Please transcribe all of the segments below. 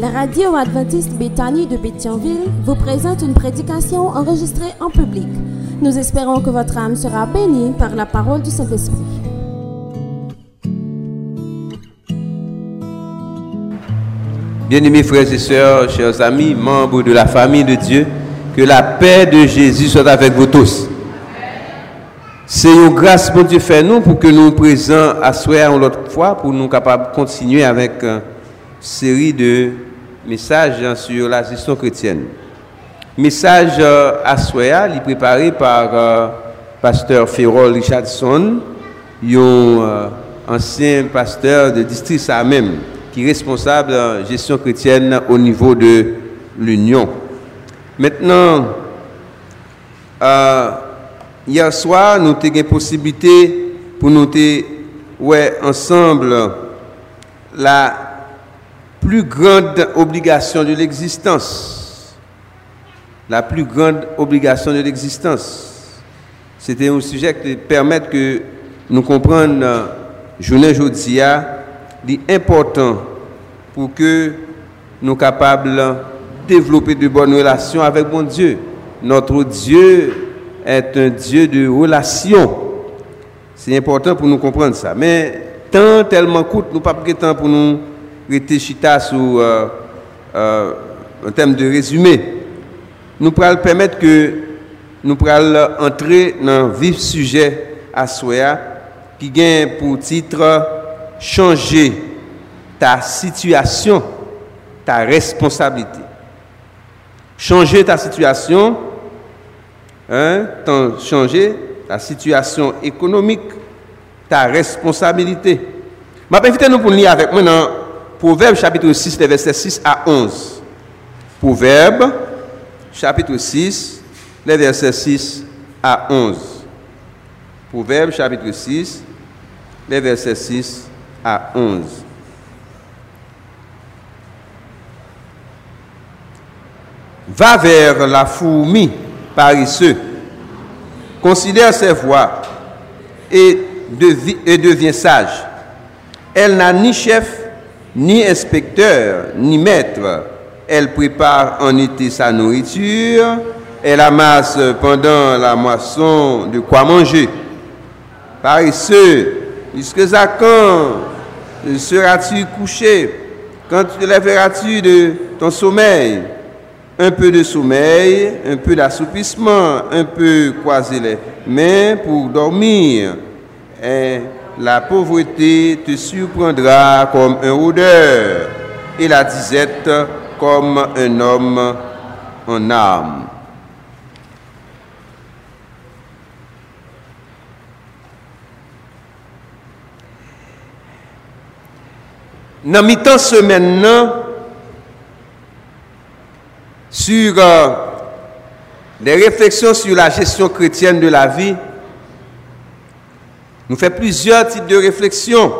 La radio adventiste Béthanie de Béthionville vous présente une prédication enregistrée en public. Nous espérons que votre âme sera bénie par la parole du Saint-Esprit. Bien-aimés frères et sœurs, chers amis, membres de la famille de Dieu, que la paix de Jésus soit avec vous tous. C'est une grâce pour Dieu fait nous pour que nous présents à soi l'autre fois pour nous capables de continuer avec une série de messages sur la gestion chrétienne. Message euh, à il est préparé par euh, pasteur Ferrol Richardson, un euh, ancien pasteur de district ça même, qui est responsable de la gestion chrétienne au niveau de l'Union. Maintenant, euh, hier soir, nous avons une possibilité pour nous ouais, ensemble la plus grande obligation de l'existence. La plus grande obligation de l'existence. C'était un sujet qui permet que nous comprenions, euh, journée aujourd'hui, important pour que nous capables de développer de bonnes relations avec mon Dieu. Notre Dieu est un Dieu de relations. C'est important pour nous comprendre ça. Mais tant tellement coûte, nous pas de temps pour nous chita sur euh, euh, un thème de résumé. Nous pourrons permettre que nous pourrons entrer dans le vif sujet à soi qui gagne pour titre changer ta situation, ta responsabilité. Changer ta situation, hein, changer ta situation économique, ta responsabilité. Je vais nous pour lire avec moi dans Proverbe chapitre 6, les versets 6 à 11. Proverbe chapitre 6, les versets 6 à 11. Proverbe chapitre 6, les versets 6 à 11. Va vers la fourmi paresseux, considère ses voies et, devient sage. Elle n'a ni chef, ni inspecteur, ni maître. Elle prépare en été sa nourriture. Elle amasse pendant la moisson de quoi manger. Paresseux, jusqu'à quand seras-tu couché? Quand te lèveras-tu de ton sommeil? Un peu de sommeil, un peu d'assoupissement, un peu croiser les mains pour dormir. Et la pauvreté te surprendra comme un odeur et la disette comme un homme en âme. Dans mi-temps semaine, sur euh, des réflexions sur la gestion chrétienne de la vie, nous faisons plusieurs types de réflexions.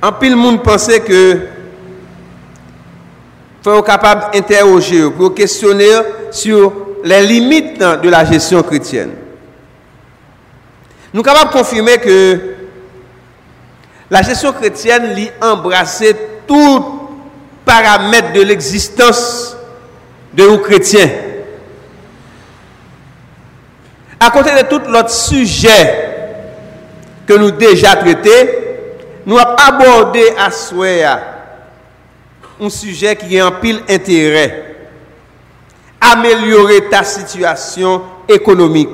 En pile monde pensait que faut capable d'interroger, pour questionner sur les limites de la gestion chrétienne. Nous sommes capables de confirmer que la gestion chrétienne lit embrasser tout paramètre de l'existence de nous chrétiens. À côté de tout l'autre sujet que nous déjà traité, nous avons abordé à souhait un sujet qui est en pile intérêt. Améliorer ta situation économique,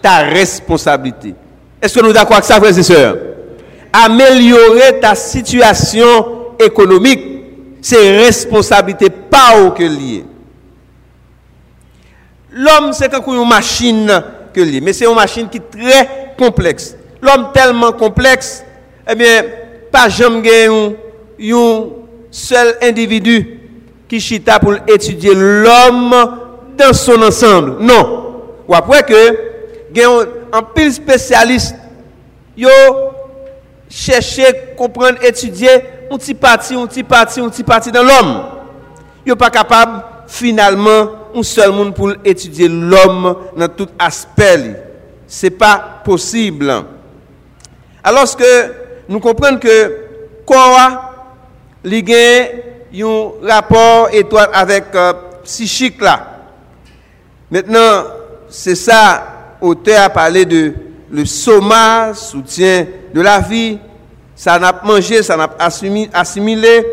ta responsabilité. Est-ce que nous d'accord avec ça, frères et sœurs? Améliorer ta situation économique, c'est responsabilité pas au que lié. L'homme, c'est comme une machine mais c'est une machine qui est très complexe. L'homme tellement complexe, eh bien, pas jamais un, un seul individu qui chita pour étudier l'homme dans son ensemble. Non. Ou après que, un pile spécialiste, yo chercher, comprendre, étudier un petit parti, un petit parti, un petit parti dans l'homme. Yo pas capable finalement un seul monde pour étudier l'homme dans tout aspect. C'est pas possible. Alors que nous comprenons que quoi li gen yon rapport étroit avec euh, psychique là. Maintenant, c'est ça, auteur a parlé de le soma, soutien de la vie, ça n'a pas mangé, ça n'a pas assimilé,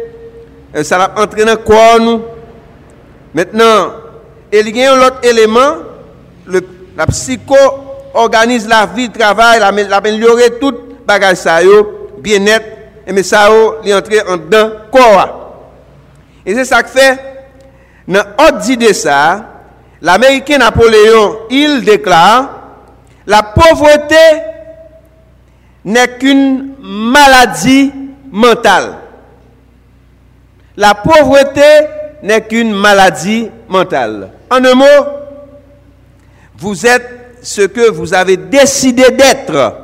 euh, ça n'a pas entraîné corps nous? Maintenant, il y a un autre élément, la psycho organise la vie, le travail, l'améliorer tout bagage ça bien-être, et mais ça est entré en dedans corps. Et c'est ça que fait, dans l'autre de ça, l'Américain Napoléon, il déclare, la pauvreté n'est qu'une maladie mentale. La pauvreté n'est qu'une maladie mentale. En un mot, vous êtes ce que vous avez décidé d'être.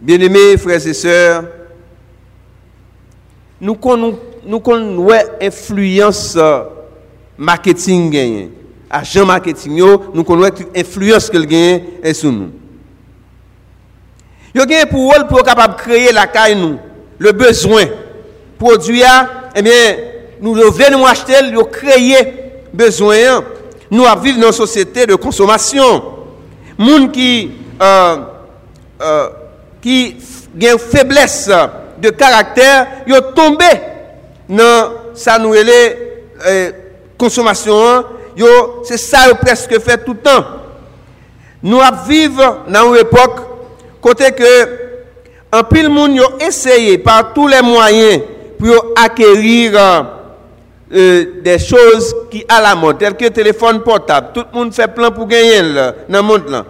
Bien-aimés frères et sœurs, nous connaissons nous connaissons influence marketing gagne. Agent marketing nous connaissons influence que gagne sur nous. Yo gagne pour pour capable créer la caille nous, le besoin. Produit eh bien nous venons acheter, nous créer besoin. Nous vivons dans une société de consommation. Moun qui euh, euh, qui une faiblesse de caractère, ils tombé dans sa nouvelle euh, consommation. C'est ça qu'ils presque fait tout le temps. Nous vivons dans une époque côté que un pile monde a essayé par tous les moyens pour acquérir euh, des choses qui à la mode, telles que téléphone portable. Tout le monde fait plein pour gagner dans le monde. Là.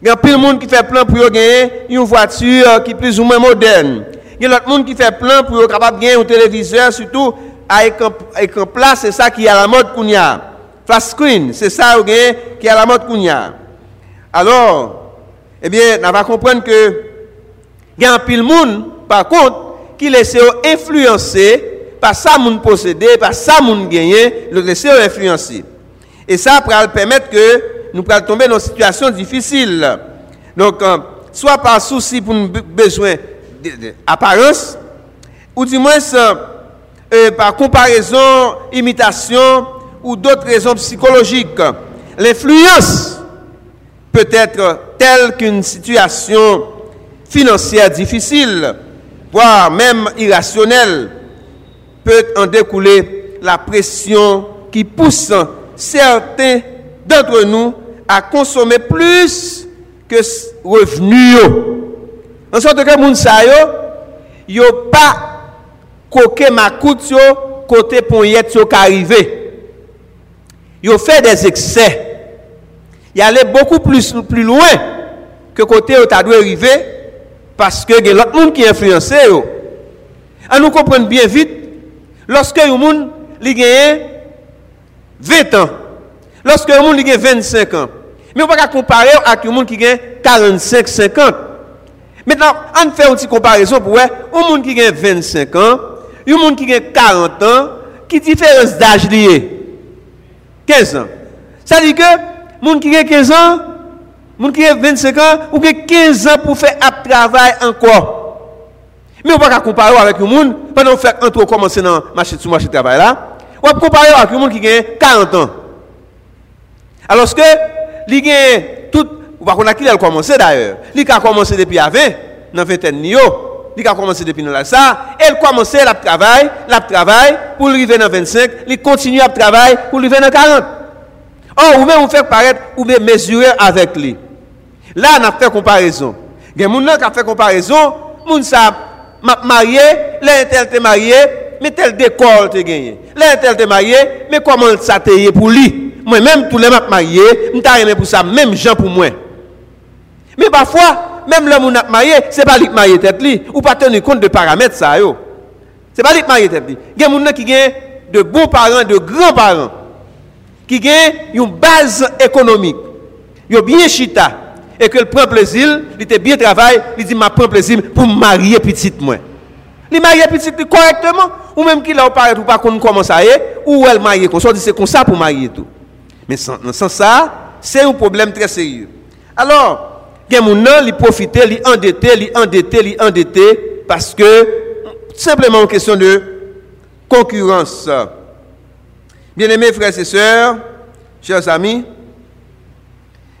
Il y a plein de monde qui fait plein pour gagner une voiture qui est plus ou moins moderne. Il y a d'autres monde qui fait plein pour capable gagner un téléviseur, surtout avec un, plat, c'est ça qui est à la mode qu'on a. Flash screen, c'est ça qui est à la mode qu'on. Alors, eh bien, on va comprendre que il y a un pile monde, par contre, qui laisse influencer par ça moun posséder, par ça moun gagner, le laisser influencer. Et ça va permettre que nous puissions tomber dans une situation difficile. Donc, euh, soit par souci pour nous besoin d'apparence, ou du moins euh, euh, par comparaison, imitation, ou d'autres raisons psychologiques. L'influence peut être telle qu'une situation financière difficile, voire même irrationnelle, peut en découler la pression qui pousse certains d'entre nous à consommer plus que revenus. En sorte que moun sa yo, pas coqué ma yo côté poignette yo arrivé. Yo fait des excès. Il allait beaucoup plus plus loin que côté où ta dû arriver parce que y a qui influencé yo. Nous comprendre bien vite lorsque un monde li gagne 20 ans Lorsque un monde a 25 ans. Mais on ne peut pas comparer avec un monde qui a 45, 50. Maintenant, on fait une petite comparaison pour voir un qui a 25 ans, un monde qui a 40 ans, qui différence d'âge lié 15 ans. Ça veut dire que monde qui a 15 ans, monde qui a 25 ans, ou a 15 ans pour faire un travail encore. Mais on ne peut pas comparer avec un monde, pendant qu'on fait commencer dans le marché de travail là, on peut comparer avec un monde qui a 40 ans. Alors que, il a tout, ou pas qu'on a qui a commencé d'ailleurs. Il a commencé depuis à 20, dans 20 ans. Il a commencé depuis là ça. Elle commencé à travailler, la travail pour arriver dans 25, il continue à travailler pour arriver dans 40. Or, ou même on fait paraître, ou bien mesurer avec lui. Là, on a fait comparaison. Il y a des gens qui ont fait comparaison, moun sa marié, l'intel est marié, mais tel décor te gagné. L'intel est marié, mais comment ça te pour lui? Moi-même, tous les m'a marié, je suis pour ça, même gens pour moi. Mais parfois, même l'homme qui marié, ce n'est pas lui qui marié tête ou pas tenir compte de paramètres ça Ce n'est pas lui qui marié tête. Il y a des gens qui ont de bons parents, de grands parents, qui ont une base économique. Ils ont bien chita et que le prend plaisir, il était bien travail, il dit m'a prend plaisir pour marier petite moi. Il marié petite correctement ou même qu'il a parlé ou pas comment ça ou elle marié qu'on soit c'est comme ça pour marier tout. Mais sans, ça, c'est un problème très sérieux. Alors, des gens qui profitent, qui endetté, qui endetté, qui endetté, parce que simplement une question de concurrence. Bien-aimés frères et sœurs, chers amis,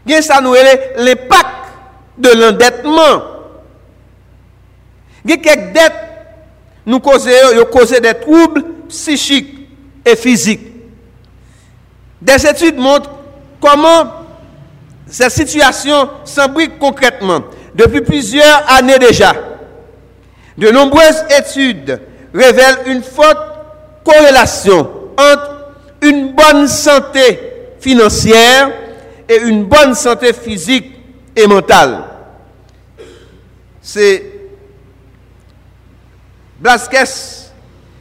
bien ça nous l'impact de l'endettement. A quelques dettes nous causent, des troubles psychiques et physiques. Des études montrent comment cette situation s'imbrique concrètement depuis plusieurs années déjà. De nombreuses études révèlent une forte corrélation entre une bonne santé financière et une bonne santé physique et mentale. C'est Blasquez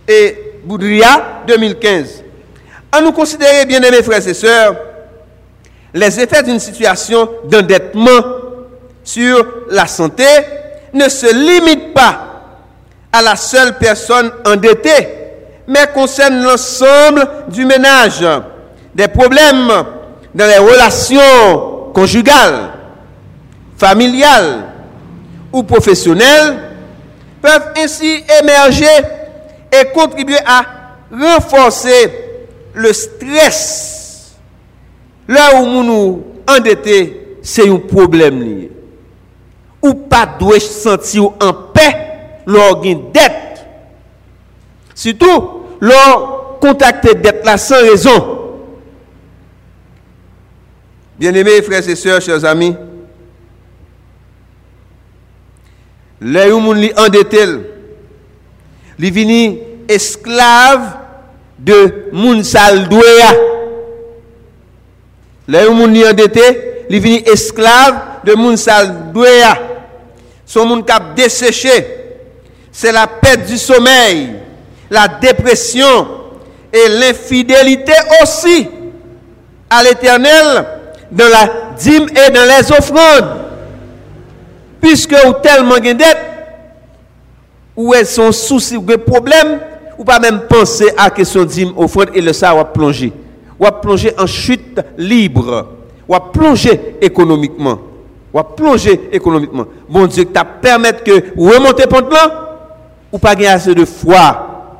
et Boudria 2015. À nous considérer, bien aimés frères et sœurs, les effets d'une situation d'endettement sur la santé ne se limitent pas à la seule personne endettée, mais concernent l'ensemble du ménage. Des problèmes dans les relations conjugales, familiales ou professionnelles peuvent ainsi émerger et contribuer à renforcer le stress. Là où nous nous endettons, c'est un problème lié. Ou pas doit sentir en paix lors d'une dette. Surtout, lors contacter dette là sans raison. Bien-aimés frères et sœurs, chers amis, les gens qui endetté, ils viennent esclaves de moun. Les gens qui endetté, ils viennent esclaves de moun saldouya. Son moun cap desséché. C'est la perte du sommeil, la dépression et l'infidélité aussi à l'éternel dans la dîme et dans les offrandes. Puisque vous tellement de dettes, ou elles sont soucis ou des problèmes, ou pas même penser à la question dîme, offrande et le ça va plonger. Ou va plonger en chute libre. Ou va plonger économiquement. Ou va plonger économiquement. Bon Dieu, tu permettre que remontez pour là, ou pas gagner assez de foi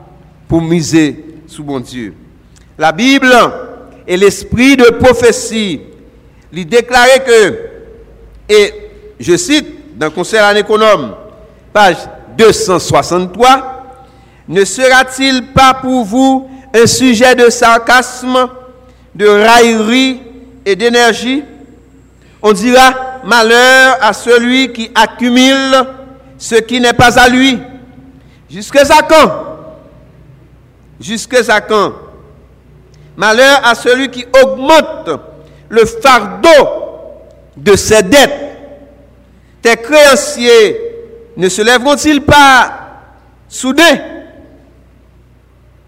pour miser sur bon Dieu. La Bible et l'esprit de prophétie il déclarait que, et je cite dans Conseil en économe, page 263, ne sera-t-il pas pour vous un sujet de sarcasme, de raillerie et d'énergie? On dira malheur à celui qui accumule ce qui n'est pas à lui. Jusque à quand? Jusque à quand? Malheur à celui qui augmente le fardeau de ses dettes. Tes créanciers ne se lèveront-ils pas soudain?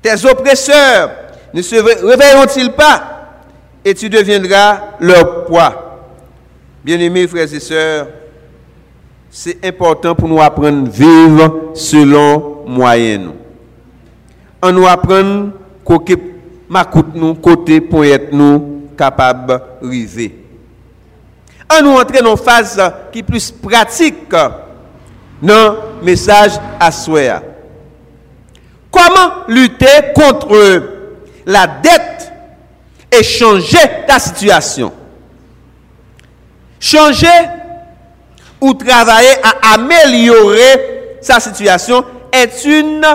Tes oppresseurs ne se réveilleront-ils pas? Et tu deviendras leur poids. Bien-aimés frères et sœurs, c'est important pour nous apprendre à vivre selon moyens. On nous apprendre côté nous, côté être nous, capable de. On nous entrer dans une phase qui est plus pratique dans le message à soi. Comment lutter contre la dette et changer ta situation? Changer ou travailler à améliorer sa situation est une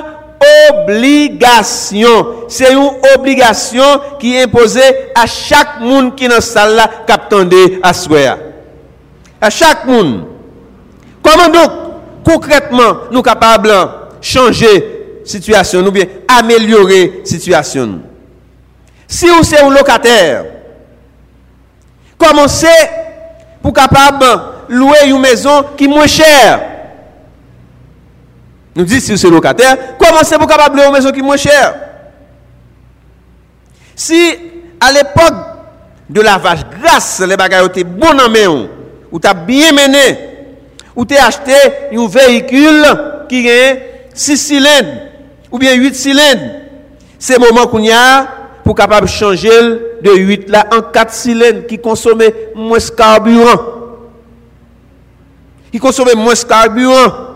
obligation. C'est une obligation qui est imposée à chaque monde qui est dans cette salle là, qui à soi. À chaque monde. Comment donc, concrètement, nous sommes capables de changer la situation, nous bien améliorer la situation? Si vous êtes un locataire, commencez pour capable louer une maison qui est moins chère nous disons si vous êtes locataire, commencez pour capable louer une maison qui est moins chère? Si à l'époque de la vache grasse, les bagages étaient bons en main, ou tu as bien mené, ou tu as acheté un véhicule qui a 6 cylindres ou bien 8 cylindres, c'est le moment qu'on y a pour capable changer de 8 là en 4 cylindres qui consomment moins de carburant. Qui consomment moins de carburant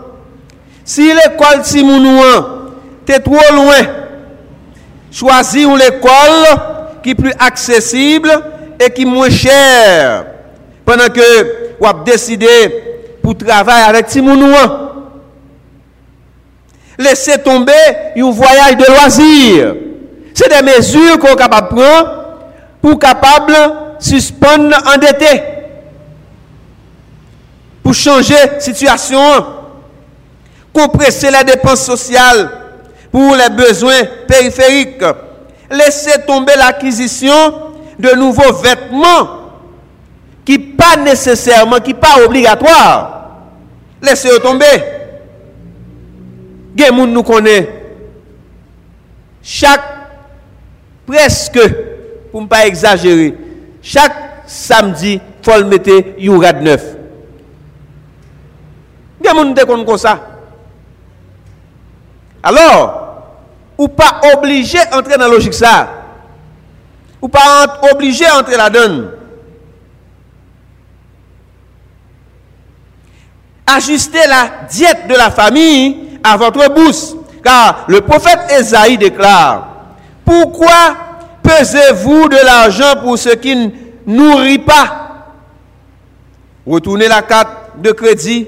Si l'école Timounouan, t'es trop loin, choisis une école qui est plus accessible et qui est moins chère. Pendant que vous avez décidé pour travailler avec Timounouan. Laissez tomber un voyage de loisirs. C'est des mesures qu'on est capable de prendre pour capable suspendre endetté. Pour changer la situation. Compresser les dépenses sociales pour les besoins périphériques. Laissez tomber l'acquisition de nouveaux vêtements qui pas nécessairement, qui pas obligatoire. Laissez tomber. Gen nous connaît. Chaque presque pour ne pas exagérer, chaque samedi, faut le mettre un neuf. Gen moun te comme ça. Alors, ou pas obligé d'entrer dans la logique ça? Ou pas obligé d'entrer la donne. Ajuster la diète de la famille à votre bourse. Car le prophète Esaïe déclare, pourquoi pesez-vous de l'argent pour ce qui ne nourrit pas Retournez la carte de crédit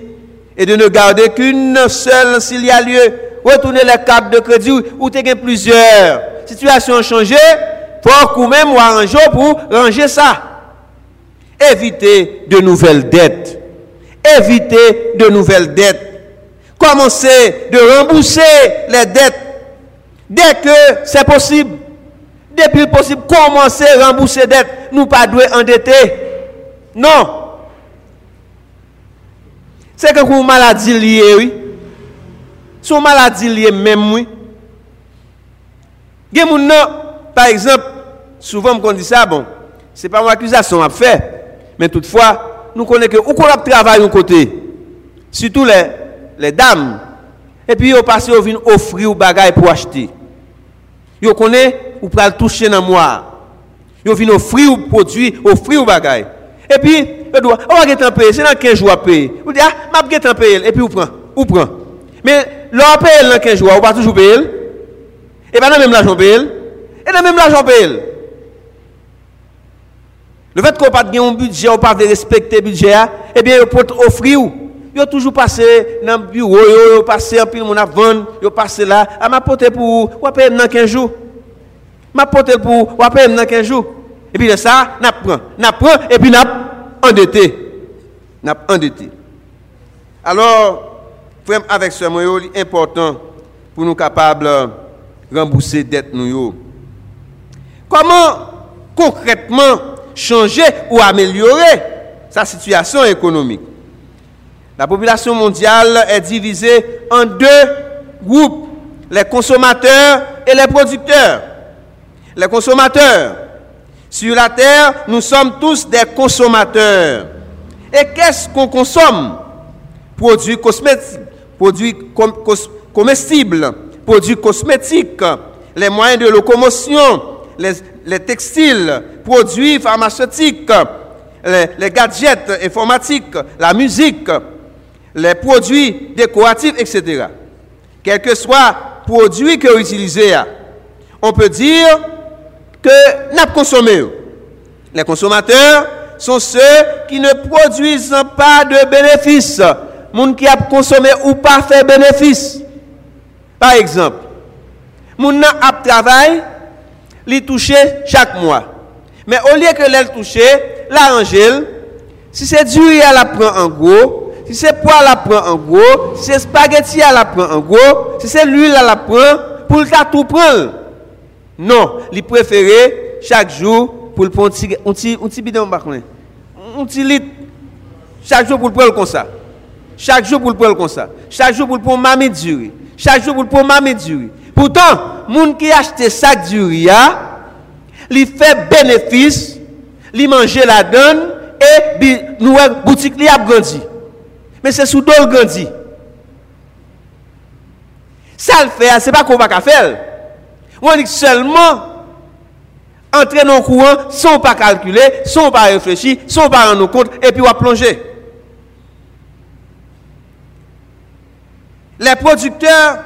et de ne garder qu'une seule s'il y a lieu. Retournez la carte de crédit où tu as plusieurs. Situation a changé, faut quand même arranger pour ranger ça. Évitez de nouvelles dettes. Évitez de nouvelles dettes. Commencez de rembourser les dettes dès que c'est possible. Depuis possible, commencez à rembourser les dettes. Nous pas endetter. Non. C'est que vous maladie liée, oui. Son maladie liée même, oui. Par exemple, souvent on dit ça, bon, c'est pas une accusation à faire, mais toutefois, nous connaissons que où qu'on travaille un côté, surtout les, dames, et puis ils passent, ils viennent offrir des bagages pour acheter. Ils connaissent, ou pour toucher dans moi. Ils viennent offrir des produits, offrir des bagages. Et puis, ils disent, on va payer, c'est dans 15 jours à payer. Vous dites, ah, vais payer, et puis vous prenez, vous prenez. Mais, l'on paye dans 15 jours, on va toujours payer. Et pas dans même l'argent paye. Et dans même l'argent paye. Le fait qu'on pas un budget, on pas de respecter le budget, eh bien, on peut offrir. Yo toujours passé dans le bureau, yo passé en pile mon avant, yo passé là, à m'a porté pour ou payer dans 15 jours. M'a porté pour ou payer dans 15 jours. Et puis de ça, n'a prend, n'a prend et puis n'a endetté. N'a endetté. Alors, frère avec ce moyen important pour nous capables de rembourser dette nous Comment concrètement changer ou améliorer sa situation économique? La population mondiale est divisée en deux groupes, les consommateurs et les producteurs. Les consommateurs. Sur la terre, nous sommes tous des consommateurs. Et qu'est-ce qu'on consomme? Produits cosmétiques, produits comestibles, produits cosmétiques, les moyens de locomotion, les, textiles, produits pharmaceutiques, les gadgets informatiques, la musique, les produits décoratifs, etc. Quel que soit le produit que vous utilisez, on peut dire que nous consommé. Les consommateurs sont ceux qui ne produisent pas de bénéfices. Les qui a consommé ou pas fait bénéfice. Par exemple, les gens qui travail, les toucher chaque mois. Mais au lieu que les toucher, l'arranger, si c'est dur, elle la prend en gros, si c'est poil la prend en gros, si c'est spaghetti à la prend en gros, si c'est l'huile à la prend, pour le tout prendre. Non, il préférait chaque jour pour prendre un petit un petit bidon un petit litre chaque jour pour le prendre comme ça. Chaque jour pour le prendre comme ça. Chaque jour pour le prendre mamie du Chaque jour pour le prendre mamie Pourtant, moun qui achète sac du riz, il fait bénéfice, il mange la donne et nous boutique li a grandi. Mais c'est sous le grandi. Ça le fait, c'est pas qu'on va faire. On dit seulement entrer dans le courant sans pas calculer, sans pas réfléchir, sans pas rendre compte, et puis on va plonger. Les producteurs,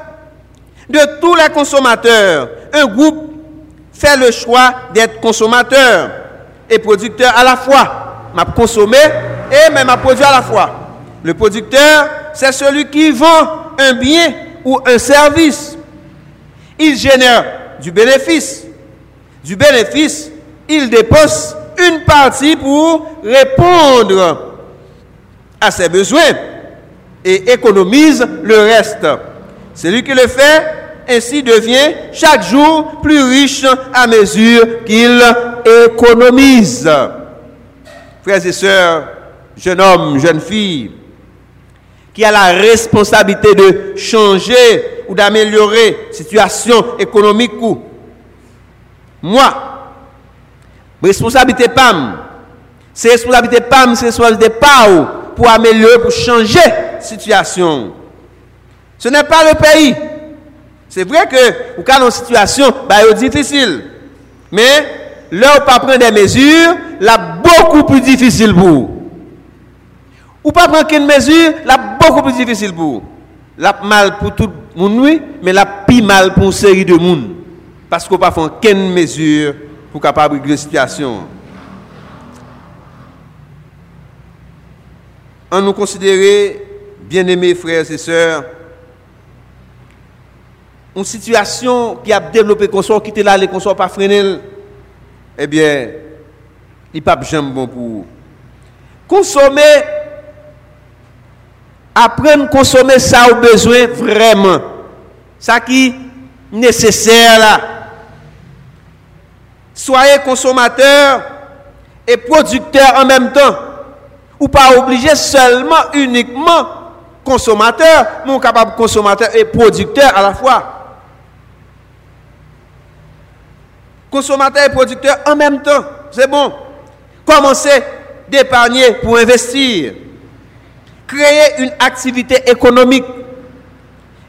de tous les consommateurs. Un groupe fait le choix d'être consommateur et producteur à la fois. M'a consommé et même m'a produit à la fois. Le producteur, c'est celui qui vend un bien ou un service. Il génère du bénéfice. Du bénéfice, il dépose une partie pour répondre à ses besoins et économise le reste. Celui qui le fait ainsi devient chaque jour plus riche à mesure qu'il économise. Frères et sœurs, jeunes hommes, jeunes filles, qui a la responsabilité de changer ou d'améliorer situation économique ou moi, responsabilité PAM, c'est responsabilité PAM, c'est responsabilité PAO pour améliorer, pour changer la situation. Ce n'est pas le pays. C'est vrai que, vous avez une situation bah, difficile. Mais, là, où pas prendre des mesures, là, beaucoup plus difficile pour vous. Ou pas prendre aucune mesure, là, beaucoup plus difficile pour vous. Là, mal pour tout le monde, mais là, plus mal pour une série de monde. Parce qu'on pas fait aucune mesure pour capable régler la situation. En nous considérer, bien-aimés frères et sœurs, une situation qui a développé qu'on soit quitté là, les qu'on soit pas freiné, eh bien, il pas jamais bon pour. Consommer, apprendre à consommer ça au besoin vraiment. Ça qui est nécessaire là. Soyez consommateur et producteur en même temps. Ou pas obligé seulement, uniquement consommateur, mais capable consommateur et producteur à la fois. consommateur et producteur en même temps. C'est bon. Commencez d'épargner pour investir. Créer une activité économique.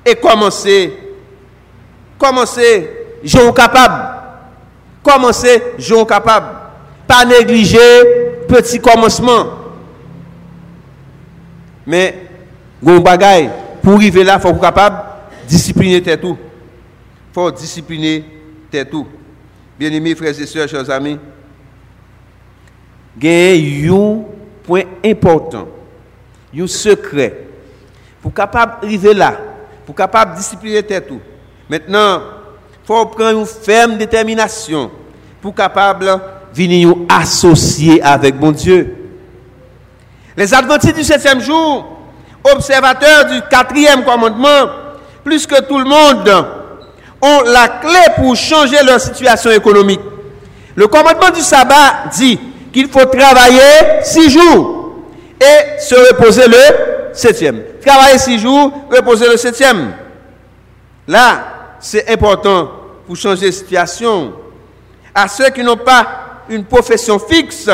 Et commencer. Commencer, jouer capable. Commencer, jouer capable. Pas négliger petit commencement. Mais, pour arriver là, il faut être capable de discipliner tout. Il faut discipliner tout. Bien-aimés frères et sœurs, chers amis, il y a un point important, un secret, pour capable arriver là, pour capable discipliner tout. Maintenant, il faut prendre une ferme détermination pour capable venir associer avec bon Dieu. Les adventistes du septième jour, observateurs du quatrième commandement, plus que tout le monde, ont la clé pour changer leur situation économique. Le commandement du sabbat dit qu'il faut travailler six jours et se reposer le septième. Travailler six jours, reposer le septième. Là, c'est important pour changer la situation. À ceux qui n'ont pas une profession fixe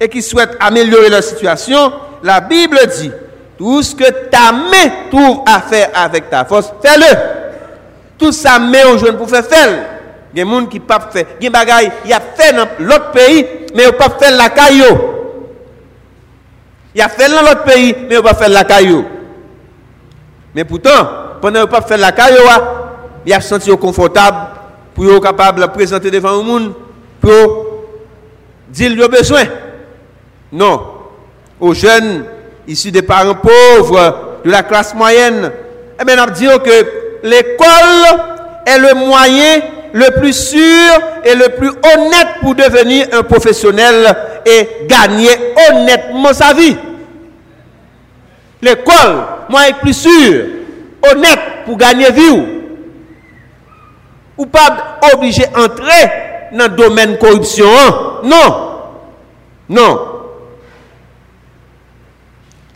et qui souhaitent améliorer leur situation, la Bible dit, tout ce que ta main trouve à faire avec ta force, fais-le. Tout ça met au jeune pour faire. Il y a des gens qui ne peuvent pas faire. Il y a des gens qui ont fait dans l'autre pays, mais ils ne peuvent pas faire la caillou. Il a fait dans l'autre pays, mais ils ne peuvent pas faire la caillou. Mais pourtant, pendant qu'ils ne pas faire la caillou, ils ont senti confortable pour être capable de présenter devant le monde, pour dire leurs besoin. Non. Aux jeunes issus des parents pauvres, de la classe moyenne, eh bien, on que l'école est le moyen le plus sûr et le plus honnête pour devenir un professionnel et gagner honnêtement sa vie. L'école, moyen plus sûr, honnête pour gagner vie. Ou pas obligé d'entrer dans le domaine de corruption. Hein? Non. Non.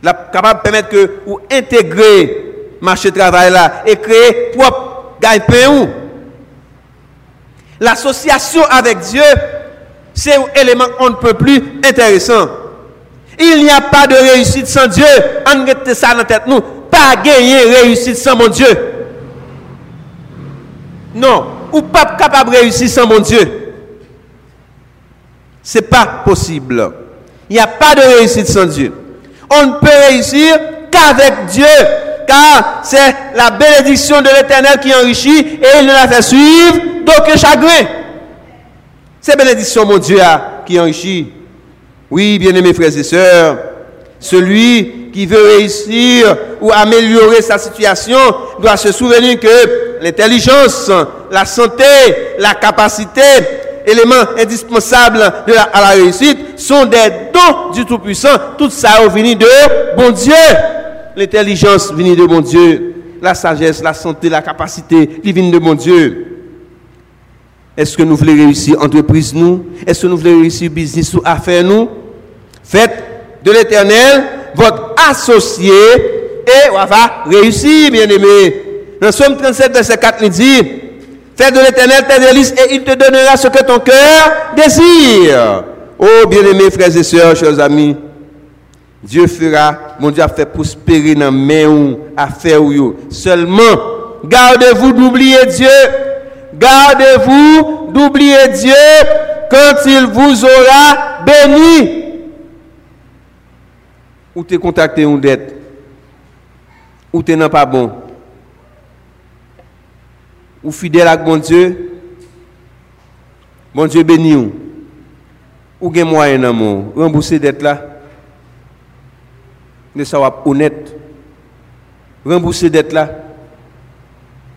La capable de permettre que vous intégrer marché de travail et créer propre gagne-pain. L'association avec Dieu, c'est un élément on ne peut plus intéressant. Il n'y a pas de réussite sans Dieu. On ça dans tête nous. Pas gagner réussite sans mon Dieu. Non. Ou pas capable de réussir sans mon Dieu. C'est pas possible. Il n'y a pas de réussite sans Dieu. On ne peut réussir qu'avec Dieu car c'est la bénédiction de l'Éternel qui enrichit et il ne la fait suivre d'aucun chagrin. C'est bénédiction, mon Dieu, qui enrichit. Oui, bien-aimés frères et sœurs, celui qui veut réussir ou améliorer sa situation doit se souvenir que l'intelligence, la santé, la capacité, éléments indispensables à la réussite, sont des dons du Tout-Puissant. Tout ça venu de bon Dieu. L'intelligence vient de bon Dieu. La sagesse, la santé, la capacité divine de bon Dieu. Est-ce que nous voulons réussir entreprise nous? Est-ce que nous voulons réussir business ou affaires nous? Faites de l'éternel votre associé et on va réussir, bien aimé. Dans Somme 37, verset 4, il dit Fais de l'éternel tes délices et il te donnera ce que ton cœur désire. Oh, bien aimés frères et sœurs, chers amis, Dieu fera, mon Dieu a fait prospérer dans main ou affaire Seulement, gardez-vous d'oublier Dieu. Gardez-vous d'oublier Dieu quand il vous aura béni ou tu contacté une dette, ou tu n'es pas bon, ou fidèle à mon Dieu, bon Dieu béni ou, ou gen moyen dans mon, rembourser dette là, mais ça va honnête, rembourser dette là,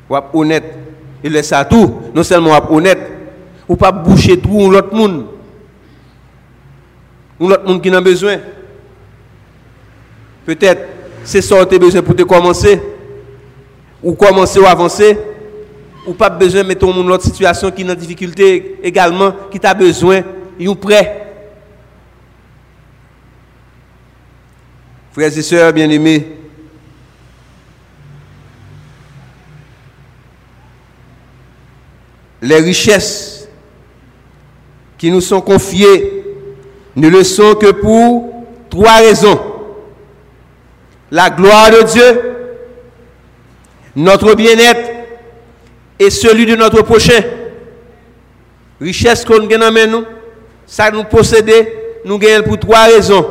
va honnête, et laisse ça tout, non seulement va honnête, ou pas boucher tout l'autre monde, ou l'autre monde qui n'a besoin. Peut-être, c'est ça que tu besoin pour te commencer, ou commencer ou avancer, ou pas besoin de mettre dans autre situation qui est en difficulté également, qui t'a besoin, ou prêt. Frères et sœurs bien-aimés, les richesses qui nous sont confiées ne le sont que pour trois raisons la gloire de Dieu, notre bien-être et celui de notre prochain. Richesse qu'on gagne dans nous, ça nous posséder, nous gagnons pour trois raisons.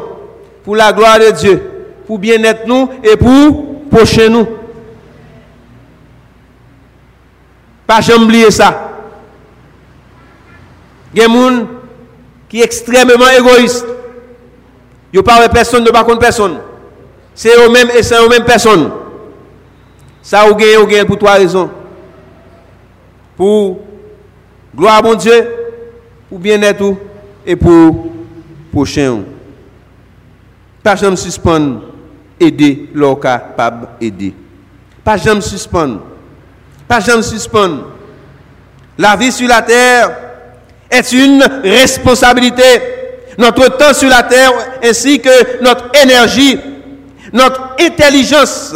Pour la gloire de Dieu, pour bien-être nous et pour prochain nous. Pas jamais oublier ça. Il y a des gens qui sont extrêmement égoïstes. Ils ne parlent personne, ne parlent personne. C'est eux-mêmes et c'est eux-mêmes personnes. Ça, vous gagnez, vous gagnez pour trois raisons. Pour gloire à mon Dieu, pour bien-être et pour prochain. Pas jamais suspendre, aider leur capable aider. Pas jamais suspendre. Pas jamais suspendre. La vie sur la terre est une responsabilité. Notre temps sur la terre ainsi que notre énergie notre intelligence,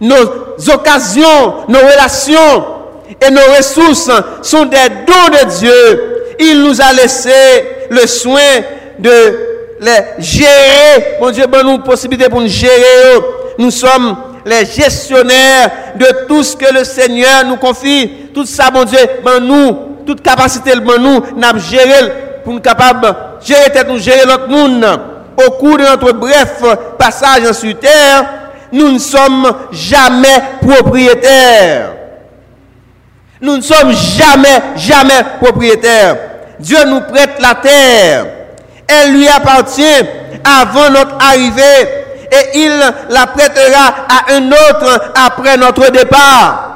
nos occasions, nos relations et nos ressources sont des dons de Dieu. Il nous a laissé le soin de les gérer. Mon Dieu, bonne nous possibilité pour nous gérer. Nous sommes les gestionnaires de tout ce que le Seigneur nous confie. Tout ça, mon Dieu, ben nous, toute capacité, ben nous, gérer pour nous capables gérer nous gérer l'autre monde au cours de notre bref passage sur terre, nous ne sommes jamais propriétaires. Nous ne sommes jamais, jamais propriétaires. Dieu nous prête la terre. Elle lui appartient avant notre arrivée et il la prêtera à un autre après notre départ.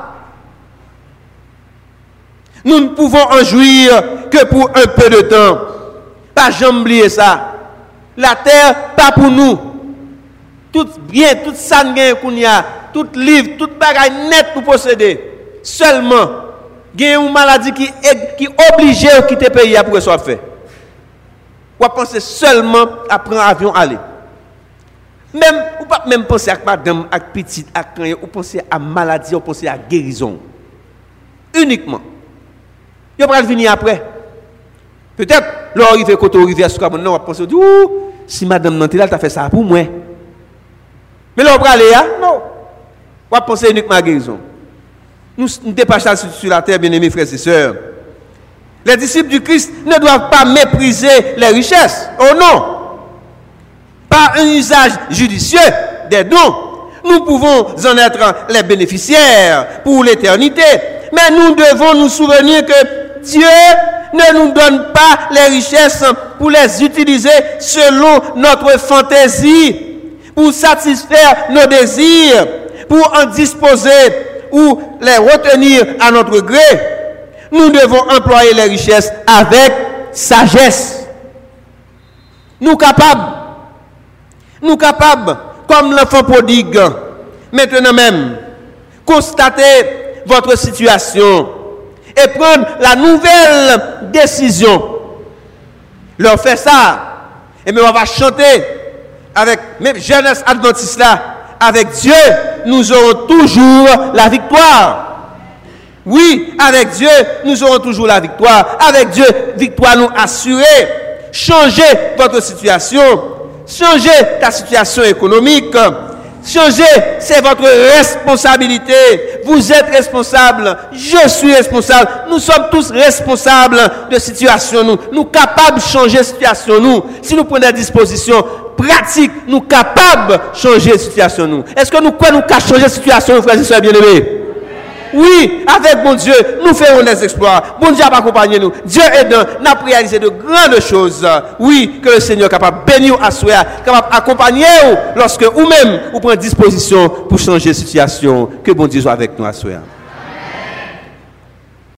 Nous ne pouvons en jouir que pour un peu de temps. Pas jamais oublier ça. La terre, pas pour nous. Tout bien, tout ça qu'on y a, tout livre, tout bagaille net pour posséder. Seulement, il y a une maladie qui obligée de quitter le pays pour que ce soit fait. Ou penser seulement à prendre avion aller. Même, ou pas même penser à madame, à petite, à quand, ou penser à maladie, ou penser à guérison. Uniquement. Il va venir après. Peut-être, l'arrivée quand on arrive à ce non, on va penser, si madame Nantilal t'a fait ça pour moi. Mais aller, hein? non. On va penser uniquement à guérison. Nous, nous dépassons sur la terre, bien-aimés frères et sœurs. Les disciples du Christ ne doivent pas mépriser les richesses. Oh non. Par un usage judicieux des dons, Nous pouvons en être les bénéficiaires pour l'éternité. Mais nous devons nous souvenir que Dieu ne nous donne pas les richesses pour les utiliser selon notre fantaisie, pour satisfaire nos désirs, pour en disposer ou les retenir à notre gré. Nous devons employer les richesses avec sagesse. Nous capables, nous capables, comme l'enfant prodigue, maintenant même, constater votre situation et prendre la nouvelle décision. Leur fait ça. Et mais on va chanter avec même jeunesse adventiste là. Avec Dieu, nous aurons toujours la Oui, avec Dieu, nous aurons toujours la victoire. Avec Dieu, victoire nous assurée. Changez votre situation. Changez ta situation économique. Changez, c'est votre responsabilité. Vous êtes responsable. Je suis responsable. Nous sommes tous responsables de situation nous. Nous capables de changer situation nous. Si nous prenons des dispositions pratiques, nous capables de changer situation nous. Est-ce que nous quoi nous changer situation, frères et sœurs bien-aimés? Oui, avec mon Dieu, nous ferons des exploits. Bon Dieu va accompagner nous. Dieu aidant, nous avons réalisé de grandes choses. Oui, que le Seigneur est capable de bénir à soi, capable d'accompagner lorsque vous-même vous prenez disposition pour changer la situation. Que bon Dieu soit avec nous à.